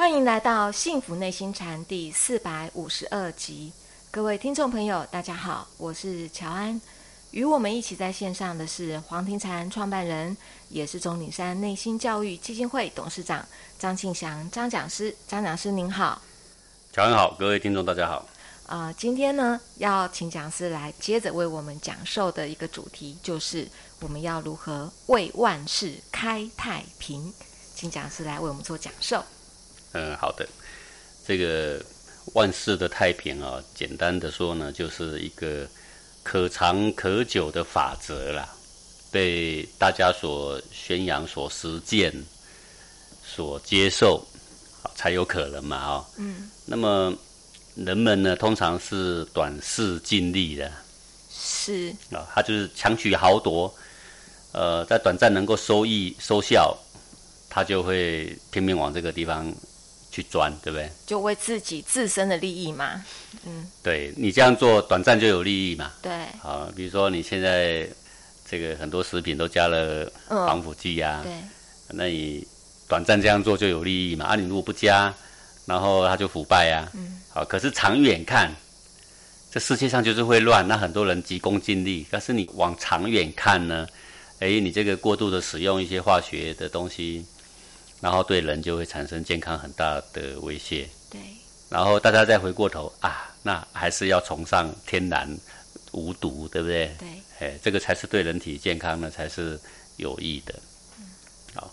欢迎来到《幸福内心禅》第四百五十二集，各位听众朋友，大家好，我是乔安。与我们一起在线上的是黄庭禅创办人，也是钟岭山内心教育基金会董事长张庆祥张讲师。张讲师您好，乔安好，各位听众大家好。啊，今天呢要请讲师来接着为我们讲授的一个主题，就是我们要如何为万事开太平，请讲师来为我们做讲授。嗯，好的。这个万事的太平啊，简单的说呢，就是一个可长可久的法则啦，被大家所宣扬、所实践、所接受，才有可能嘛，啊。嗯。那么人们呢，通常是短视尽力的。是。啊，他就是强取豪夺，呃，在短暂能够收益收效，他就会拼命往这个地方。去钻，对不对？就为自己自身的利益嘛，嗯，对你这样做短暂就有利益嘛，对，啊，比如说你现在这个很多食品都加了防腐剂呀，对，那你短暂这样做就有利益嘛，啊，你如果不加，然后它就腐败呀，嗯，好，可是长远看，这世界上就是会乱，那很多人急功近利，但是你往长远看呢，哎，你这个过度的使用一些化学的东西。然后对人就会产生健康很大的威胁。对。然后大家再回过头啊，那还是要崇尚天然无毒，对不对？对。哎，这个才是对人体健康呢，才是有益的。嗯。好，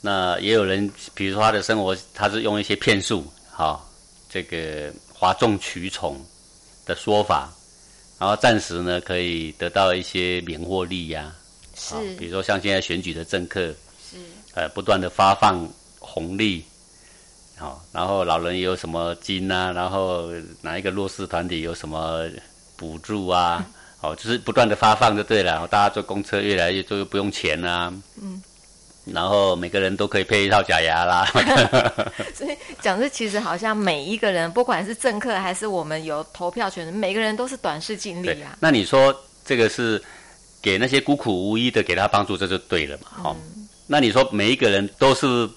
那也有人，比如说他的生活，他是用一些骗术，好，这个哗众取宠的说法，然后暂时呢可以得到一些免获利呀。是。比如说像现在选举的政客。呃，不断的发放红利，好，然后老人有什么金啊，然后哪一个弱势团体有什么补助啊，哦，就是不断的发放就对了，大家坐公车越来越就不用钱啊，嗯，然后每个人都可以配一套假牙啦 所以讲这其实好像每一个人，不管是政客还是我们有投票权的，每个人都是短视尽力啊。那你说这个是给那些孤苦无依的给他帮助，这就对了嘛，好。那你说每一个人都是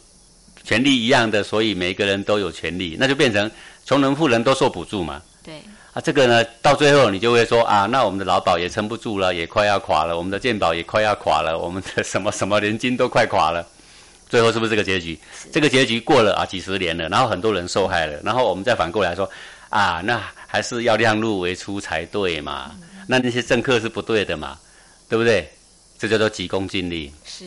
权利一样的，所以每一个人都有权利，那就变成穷人富人都受补助嘛？对。啊，这个呢，到最后你就会说啊，那我们的劳保也撑不住了，也快要垮了，我们的健保也快要垮了，我们的什么什么年金都快垮了，最后是不是这个结局？这个结局过了啊，几十年了，然后很多人受害了，然后我们再反过来说啊，那还是要量入为出才对嘛？那那些政客是不对的嘛？对不对？这叫做急功近利。是。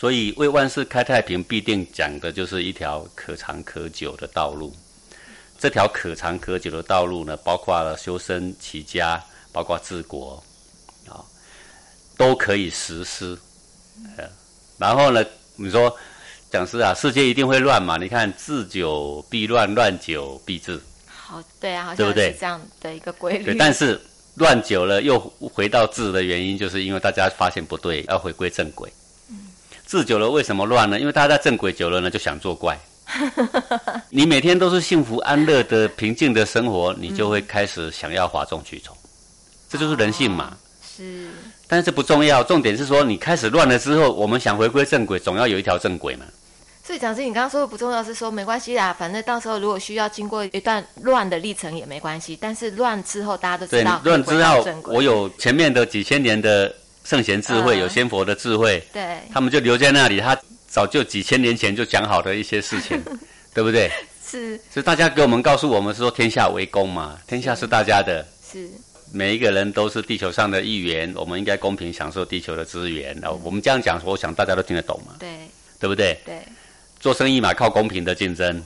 所以为万事开太平，必定讲的就是一条可长可久的道路。这条可长可久的道路呢，包括了修身齐家，包括治国，啊，都可以实施。然后呢，你说讲师啊，世界一定会乱嘛？你看，治久必乱，乱久必治。好，对啊，好像是这样的一个规律。对，但是乱久了又回到治的原因，就是因为大家发现不对，要回归正轨。治久了为什么乱呢？因为大家在正轨久了呢，就想作怪。你每天都是幸福安乐的平静的生活，你就会开始想要哗众取宠，这就是人性嘛。是。但是这不重要，重点是说你开始乱了之后，我们想回归正轨，总要有一条正轨嘛。所以讲师，你刚刚说的不重要，是说没关系啦，反正到时候如果需要经过一段乱的历程也没关系。但是乱之后，大家都知道。乱之后，我有前面的几千年的。圣贤智慧有仙佛的智慧，对，他们就留在那里。他早就几千年前就讲好的一些事情，对不对？是，所以大家给我们告诉我们说天下为公嘛，天下是大家的，是每一个人都是地球上的一员，我们应该公平享受地球的资源。然后我们这样讲，我想大家都听得懂嘛，对，对不对？对，做生意嘛，靠公平的竞争，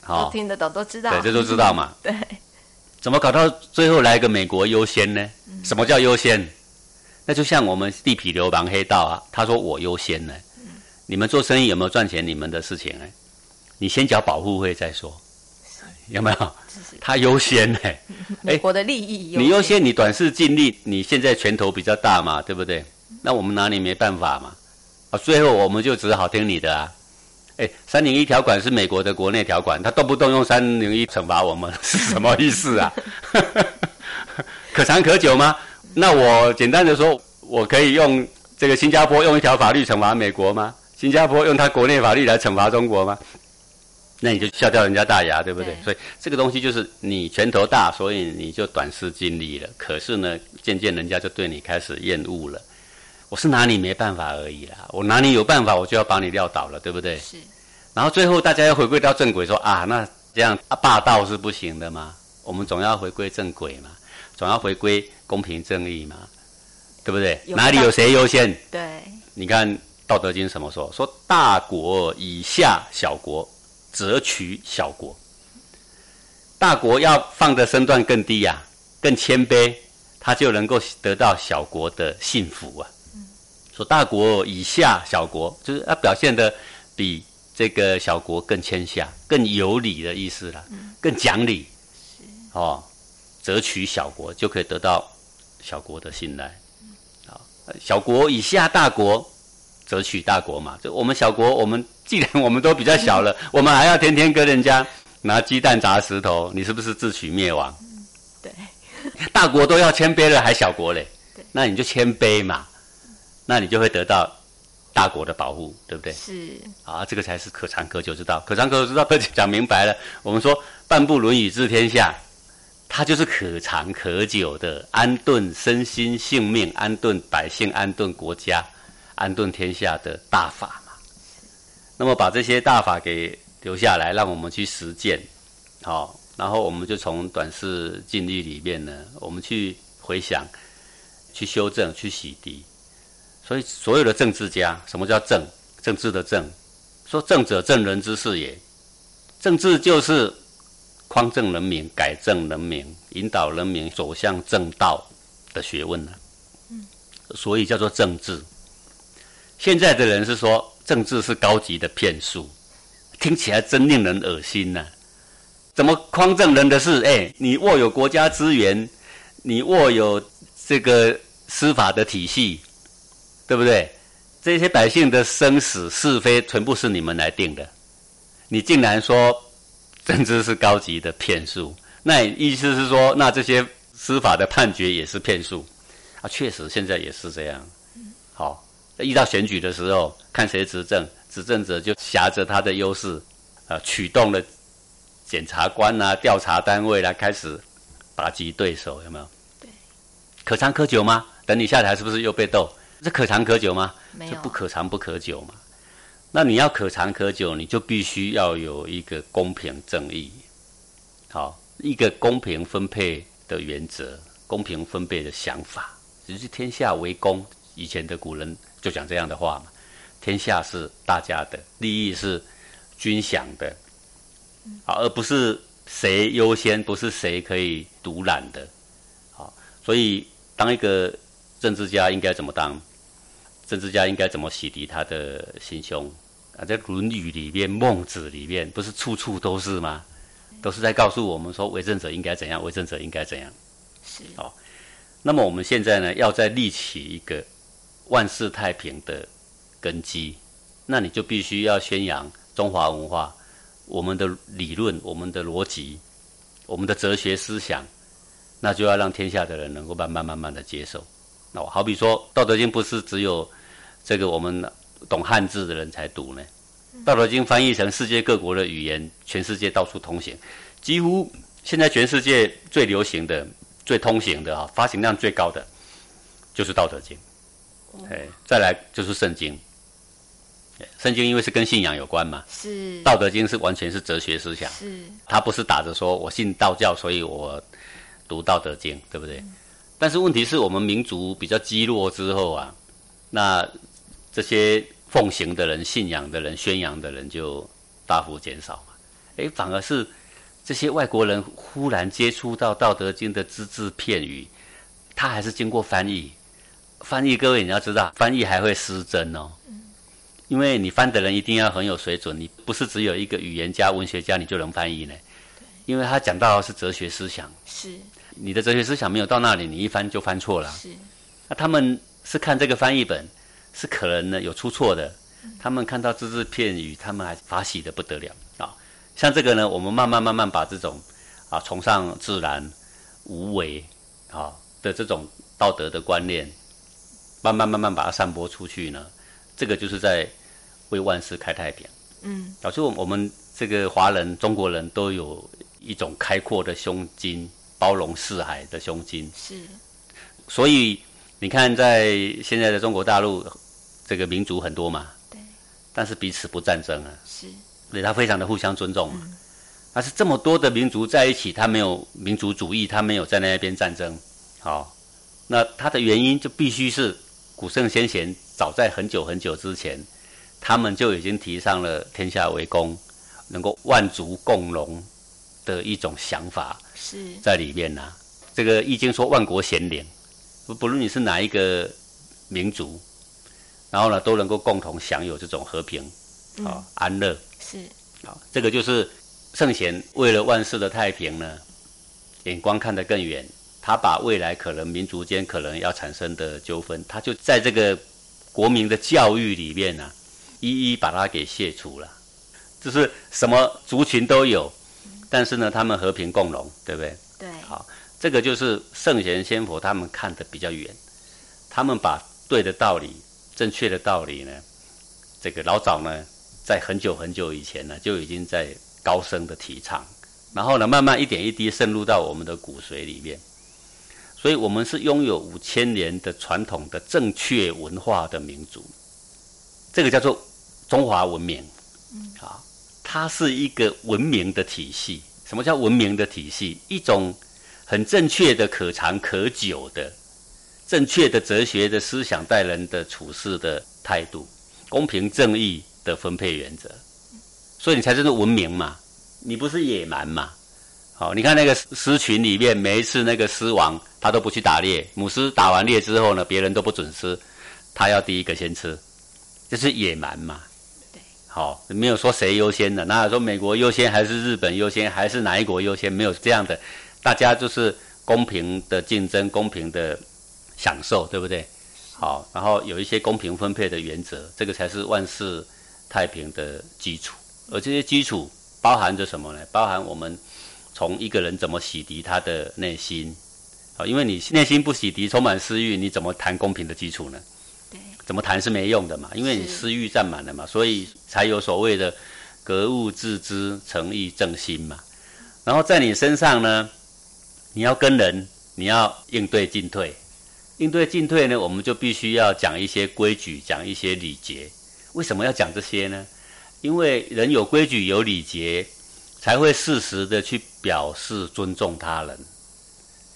好，听得懂都知道，对，这都知道嘛。对，怎么搞到最后来个美国优先呢？什么叫优先？那就像我们地痞流氓黑道啊，他说我优先呢，你们做生意有没有赚钱？你们的事情哎，你先缴保护费再说，有没有？他优先呢？美国的利益，你优先，你短视尽力，你现在拳头比较大嘛，对不对？那我们拿你没办法嘛，啊，最后我们就只好听你的啊。哎，三零一条款是美国的国内条款，他动不动用三零一惩罚我们，是什么意思啊？可长可久吗？那我简单的说，我可以用这个新加坡用一条法律惩罚美国吗？新加坡用他国内法律来惩罚中国吗？那你就笑掉人家大牙，对不对？对所以这个东西就是你拳头大，所以你就短视近利了。可是呢，渐渐人家就对你开始厌恶了。我是拿你没办法而已啦，我拿你有办法，我就要把你撂倒了，对不对？是然后最后大家要回归到正轨，说啊，那这样啊霸道是不行的嘛，我们总要回归正轨嘛，总要回归公平正义嘛，对不对？哪里有谁优先？对，你看《道德经》什么说？说大国以下小国，则取小国。大国要放的身段更低呀、更谦卑，他就能够得到小国的幸福啊。说大国以下小国，就是要表现的比这个小国更谦下、更有理的意思啦，更讲理。哦，则取小国就可以得到小国的信赖。啊，小国以下大国，则取大国嘛。就我们小国，我们既然我们都比较小了，我们还要天天跟人家拿鸡蛋砸石头，你是不是自取灭亡？对，大国都要谦卑了，还小国嘞对？那你就谦卑嘛，那你就会得到大国的保护，对不对？是啊，这个才是可长可久之道。可长可久之道，讲明白了。我们说半部《论语》治天下，它就是可长可久的，安顿身心性命，安顿百姓，安顿国家，安顿天下的大法嘛。那么把这些大法给留下来，让我们去实践，好、然后我们就从短视近利里面呢，我们去回想，去修正，去洗涤。所以所有的政治家，什么叫政？政治的政，说政者正人之事也。政治就是匡正人民、改正人民、引导人民走向正道的学问呢、所以叫做政治。现在的人是说政治是高级的骗术，听起来真令人恶心呢、怎么匡正人的事？哎，你握有国家资源，你握有这个司法的体系，对不对？这些百姓的生死是非，全部是你们来定的。你竟然说政治是高级的骗术，那意思是说，那这些司法的判决也是骗术啊？确实，现在也是这样。好，遇到选举的时候，看谁执政，执政者就挟着他的优势，呃，驱动了检察官啊、调查单位来、开始打击对手，有没有？对。可长可久吗？等你下台，是不是又被斗？这可长可久吗？没有这不可长不可久嘛。那你要可长可久，你就必须要有一个公平正义，好，一个公平分配的原则，公平分配的想法，只是天下为公。以前的古人就讲这样的话嘛，天下是大家的，利益是均享的，啊，而不是谁优先，不是谁可以独揽的，好，所以当一个政治家应该怎么当？政治家应该怎么洗涤他的心胸啊？在《论语》里面，《孟子》里面，不是处处都是吗？都是在告诉我们说，为政者应该怎样，为政者应该怎样。是哦那么我们现在呢，要再立起一个万世太平的根基，那你就必须要宣扬中华文化，我们的理论、我们的逻辑、我们的哲学思想，那就要让天下的人能够慢慢慢慢的接受。那我好比说，《道德经》不是只有这个我们懂汉字的人才读呢，《道德经》翻译成世界各国的语言，全世界到处通行，几乎现在全世界最流行的。最通行的啊，发行量最高的就是《道德经》，哎，再来就是《圣经》。圣经因为是跟信仰有关嘛，是《道德经》是完全是哲学思想，是它不是打着说我信道教，所以我读《道德经》，对不对？但是问题是我们民族比较积弱之后啊，那这些奉行的人、信仰的人、宣扬的人就大幅减少嘛，哎，反而是。这些外国人忽然接触到《道德经》的只字片语，他还是经过翻译。翻译各位你要知道，翻译还会失真哦。因为你翻的人一定要很有水准，你不是只有一个语言家、文学家你就能翻译呢。因为他讲到的是哲学思想，是你的哲学思想没有到那里，你一翻就翻错了。是那他们是看这个翻译本，是可能呢有出错的。他们看到只字片语，他们还法喜的不得了啊。像这个呢，我们慢慢慢慢把这种啊崇尚自然、无为啊的这种道德的观念，慢慢慢慢把它散播出去呢，这个就是在为万事开太平。嗯，导致我我们这个华人、中国人都有一种开阔的胸襟、包容四海的胸襟。是，所以你看，在现在的中国大陆，这个民族很多嘛，对，但是彼此不战争啊，是，所以他非常的互相尊重嘛。但是这么多的民族在一起，他没有民族主义，他没有在那边战争。好，那他的原因就必须是古圣先贤早在很久很久之前，他们就已经提倡了天下为公，能够万族共荣的一种想法是，在里面呐、这个《易经》说万国贤良，不不论你是哪一个民族，然后呢都能够共同享有这种和平啊、安乐。是，好，这个就是圣贤为了万世的太平呢，眼光看得更远。他把未来可能民族间可能要产生的纠纷，他就在这个国民的教育里面呢、一一把它给卸除了。就是什么族群都有，但是呢，他们和平共荣，对不对？对，好，这个就是圣贤先佛他们看得比较远，他们把对的道理、正确的道理呢，这个老早呢，在很久很久以前呢，就已经在高声的提倡，然后呢，慢慢一点一滴渗入到我们的骨髓里面。所以，我们是拥有五千年的传统的正确文化的民族，这个叫做中华文明。啊，它是一个文明的体系。什么叫文明的体系？一种很正确的、可长可久的、正确的哲学的思想待人的处事的态度，公平正义的分配原则，所以你才真的文明嘛，你不是野蛮嘛。好，你看那个狮群里面，每一次那个狮王他都不去打猎，母狮打完猎之后呢，别人都不准吃，他要第一个先吃，这是野蛮嘛。好，没有说谁优先的，哪有说美国优先还是日本优先还是哪一国优先？没有这样的，大家就是公平的竞争，公平的享受，对不对？好，然后有一些公平分配的原则，这个才是万事太平的基础。而这些基础包含着什么呢？包含我们从一个人怎么洗涤他的内心。啊，因为你内心不洗涤，充满私欲，你怎么谈公平的基础呢？对，怎么谈是没用的嘛，因为你私欲占满了嘛，所以才有所谓的格物致知、诚意正心嘛。然后在你身上呢，你要跟人，你要应对进退。应对进退呢，我们就必须要讲一些规矩，讲一些礼节。为什么要讲这些呢？因为人有规矩、有礼节，才会适时的去表示尊重他人。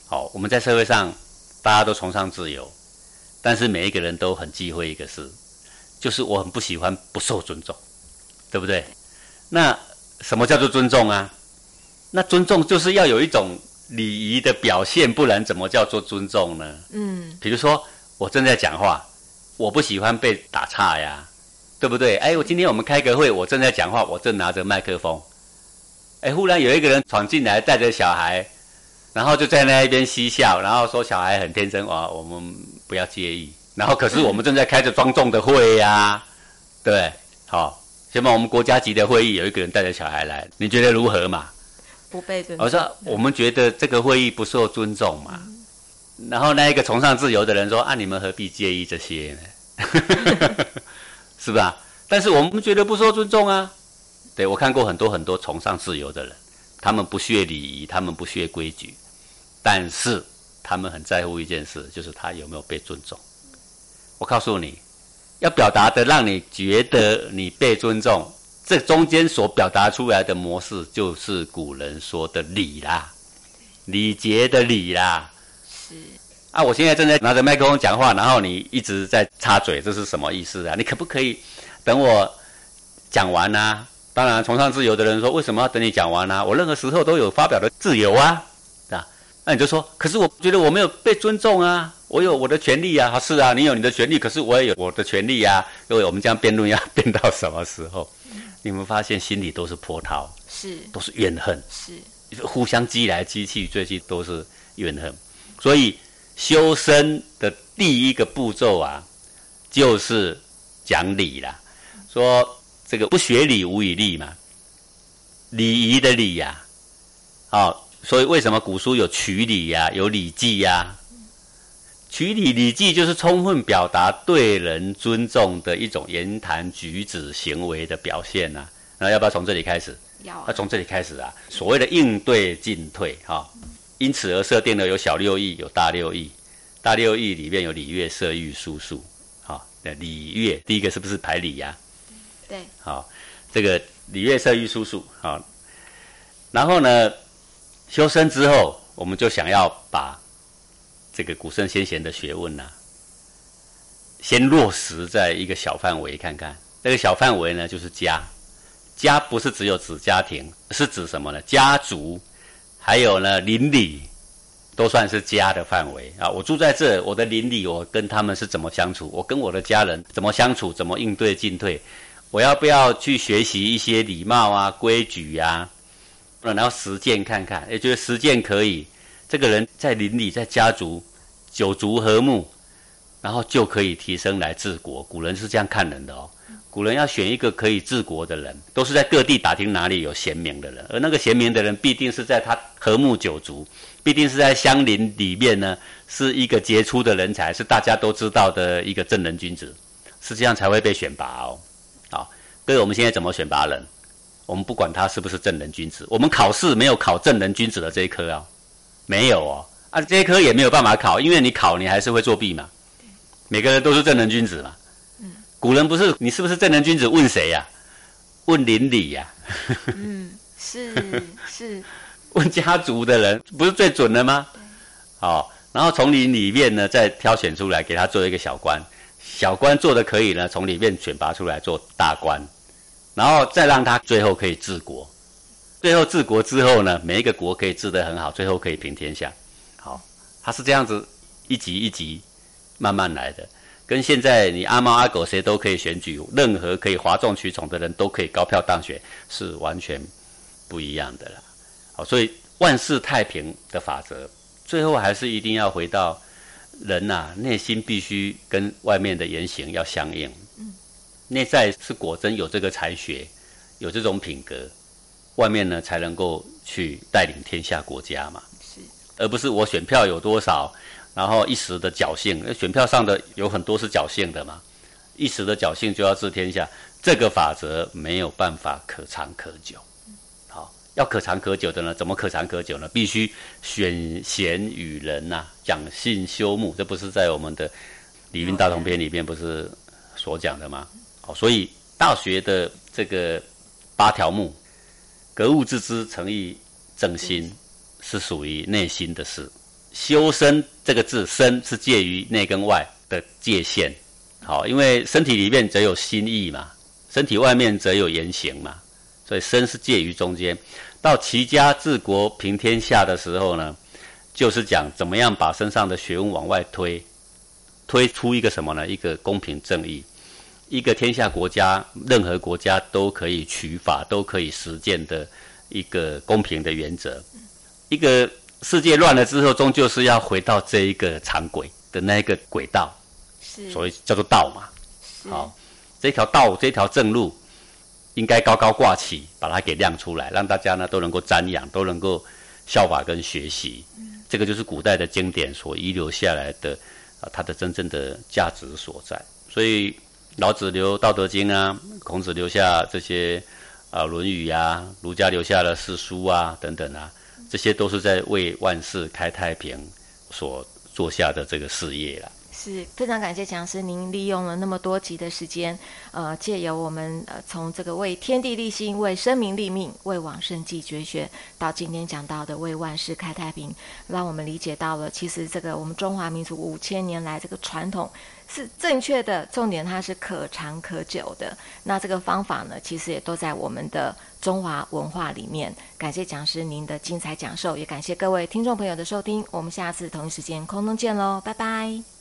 好，我们在社会上大家都崇尚自由，但是每一个人都很忌讳一个事，就是我很不喜欢不受尊重，对不对？那什么叫做尊重啊？那尊重就是要有一种礼仪的表现，不然怎么叫做尊重呢？嗯，比如说我正在讲话，我不喜欢被打岔呀，对不对？哎，我今天我们开个会，我正在讲话，我正拿着麦克风，哎，忽然有一个人闯进来，带着小孩，然后就在那一边嬉笑，然后说小孩很天真啊，我们不要介意。然后可是我们正在开着庄重的会呀、对？好，先把我们国家级的会议，有一个人带着小孩来，你觉得如何嘛？不被尊重。我说我们觉得这个会议不受尊重嘛。然后那一个崇尚自由的人说：“啊，你们何必介意这些呢？是吧？但是我们觉得不受尊重啊。对我看过很多很多崇尚自由的人，他们不屑礼仪，他们不屑规矩，但是他们很在乎一件事，就是他有没有被尊重。我告诉你，要表达的让你觉得你被尊重，这中间所表达出来的模式，就是古人说的礼啦，礼节的礼啦。是啊，我现在正在拿着麦克风讲话，然后你一直在插嘴，这是什么意思啊？你可不可以等我讲完啊？当然，崇尚自由的人说，为什么要等你讲完啊？我任何时候都有发表的自由啊，啊？那你就说，可是我觉得我没有被尊重啊，我有我的权利啊。是啊，你有你的权利，可是我也有我的权利啊。各位我们这样辩论要辩到什么时候？你们发现心里都是波涛，是都是怨恨。是，互相激来激去，最近都是怨恨。所以修身的第一个步骤啊，就是讲礼啦。说这个不学礼，无以立嘛，礼仪的礼呀、啊，所以为什么古书有曲礼呀、有礼记呀、曲礼礼记就是充分表达对人尊重的一种言谈举止行为的表现呐、那要不要从这里开始？要那从这里开始啊，所谓的应对进退哈，因此而设定了有小六艺，有大六艺。大六艺里面有礼乐射御书数，好，那礼乐第一个是不是排礼呀？对，好，这个礼乐射御书数，好，然后呢，修身之后，我们就想要把这个古圣先贤的学问呐，先落实在一个小范围看看。这个小范围呢，就是家，家不是只有指家庭，是指什么呢？家族，还有呢邻里。都算是家的范围啊！我住在这，我的邻里，我跟他们是怎么相处？我跟我的家人怎么相处？怎么应对进退？我要不要去学习一些礼貌啊、规矩呀？然后实践看看，也觉得实践可以，这个人在邻里、在家族九族和睦，然后就可以提升来治国。古人是这样看人的哦。古人要选一个可以治国的人，都是在各地打听哪里有贤明的人，而那个贤明的人必定是在他和睦九族。必定是在乡邻里面呢，是一个杰出的人才，是大家都知道的一个正人君子，实际上才会被选拔哦。好，各位，我们现在怎么选拔人？我们不管他是不是正人君子，我们考试没有考正人君子的这一科啊，没有哦，啊，这一科也没有办法考，因为你考你还是会作弊嘛。每个人都是正人君子嘛。嗯。古人不是你是不是正人君子？问谁呀？问邻里呀。嗯，是 是。问家族的人不是最准的吗？好，然后从你里面呢再挑选出来，给他做一个小官，小官做的可以呢，从里面选拔出来做大官，然后再让他最后可以治国。最后治国之后呢，每一个国可以治得很好，最后可以平天下。好，他是这样子一级一级慢慢来的，跟现在你阿猫阿狗谁都可以选举，任何可以哗众取宠的人都可以高票当选，是完全不一样的了。好，所以万事太平的法则，最后还是一定要回到人呐，内心必须跟外面的言行要相应。嗯，内在是果真有这个才学，有这种品格，外面呢才能够去带领天下国家嘛。是，而不是我选票有多少，然后一时的侥幸，选票上的有很多是侥幸的嘛，一时的侥幸就要治天下，这个法则没有办法可长可久。好要可长可久的呢？怎么可长可久呢？必须选贤与人呐，讲信修睦，这不是在我们的《礼运大同篇》里面不是所讲的吗？好，所以《大学》的这个八条目，格物致知、诚意正心，是属于内心的事。修身这个字，身是介于内跟外的界限。好，因为身体里面则有心意嘛，身体外面则有言行嘛。所以身是介于中间，到齐家治国平天下的时候呢，就是讲怎么样把身上的学问往外推，推出一个什么呢？一个公平正义，一个天下国家任何国家都可以取法、都可以实践的一个公平的原则。一个世界乱了之后，终究是要回到这一个常轨的那一个轨道，是，所以叫做道嘛。好，这条道，这条正路。应该高高挂起，把它给亮出来，让大家呢都能够瞻仰，都能够效法跟学习。这个就是古代的经典所遗留下来的啊，它的真正的价值所在。所以老子留《道德经》啊，孔子留下这些啊《论语》啊，儒家留下了四书啊等等啊，这些都是在为万世开太平所做下的这个事业了。是非常感谢讲师，您利用了那么多集的时间，呃，借由我们呃从这个为天地立心、为生民立命、为往圣继绝学，到今天讲到的为万世开太平，让我们理解到了，其实这个我们中华民族五千年来这个传统是正确的，重点它是可长可久的。那这个方法呢，其实也都在我们的中华文化里面。感谢讲师您的精彩讲授，也感谢各位听众朋友的收听。我们下次同一时间空中见喽，拜拜。